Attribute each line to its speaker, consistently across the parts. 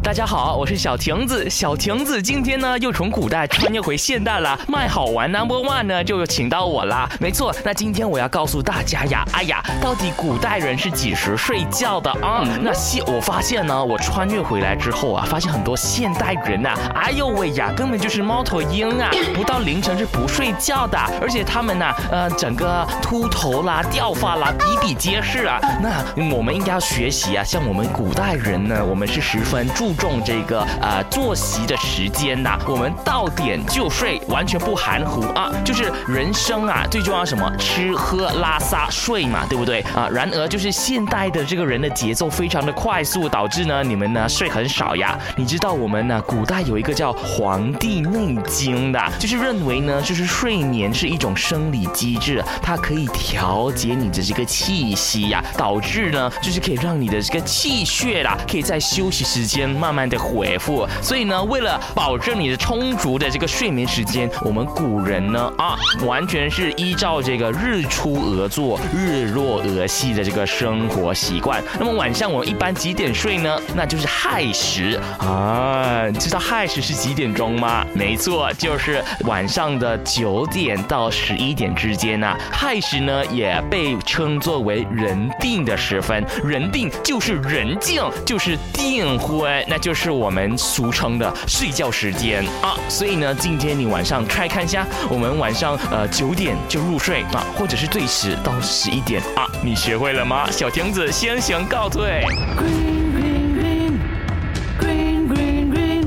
Speaker 1: 大家好，我是小亭子。小亭子今天呢又从古代穿越回现代了，卖好玩 Number One 呢就请到我啦。没错，那今天我要告诉大家呀，哎呀，到底古代人是几时睡觉的啊？那现我发现呢，我穿越回来之后啊，发现很多现代人呐，哎呦喂呀，根本就是猫头鹰啊，不到凌晨是不睡觉的，而且他们呢，呃，整个秃头啦、掉发啦，比比皆是啊。那我们应该要学习啊，像我们古代人呢，我们是十分注重这个呃作息的时间呐，我们到点就睡，完全不含糊啊。就是人生啊，最重要什么？吃喝拉撒睡嘛，对不对啊？然而就是现代的这个人的节奏非常的快速，导致呢你们呢睡很少呀。你知道我们呢古代有一个叫《黄帝内经》的，就是认为呢就是睡眠是一种生理机制，它可以调节你的这个气息呀，导致呢就是可以让你的这个气血啦，可以在休息时间慢慢的恢复。所以呢，为了保证你的充足的这个睡眠时间，我们古人呢啊，完全是依照这个日出而作，日落而息的这个生活习惯。那么晚上我们一般几点睡呢？那就是亥时啊，知道亥时是几点钟吗？没错，就是晚上的九点到十一点之间呐。亥时呢，也被称作为人定的时分，人定就是人静，就是订婚，那就是我们俗称的睡觉时间啊。所以呢，今天你晚上 try 看一下，我们晚上呃九点就入睡啊，或者是最迟到十一点啊，你学会了吗？小亭子先行告退。
Speaker 2: Green, green, green, green, green,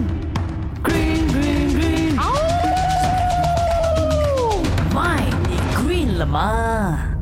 Speaker 2: green, green, green. My，你 green 了吗？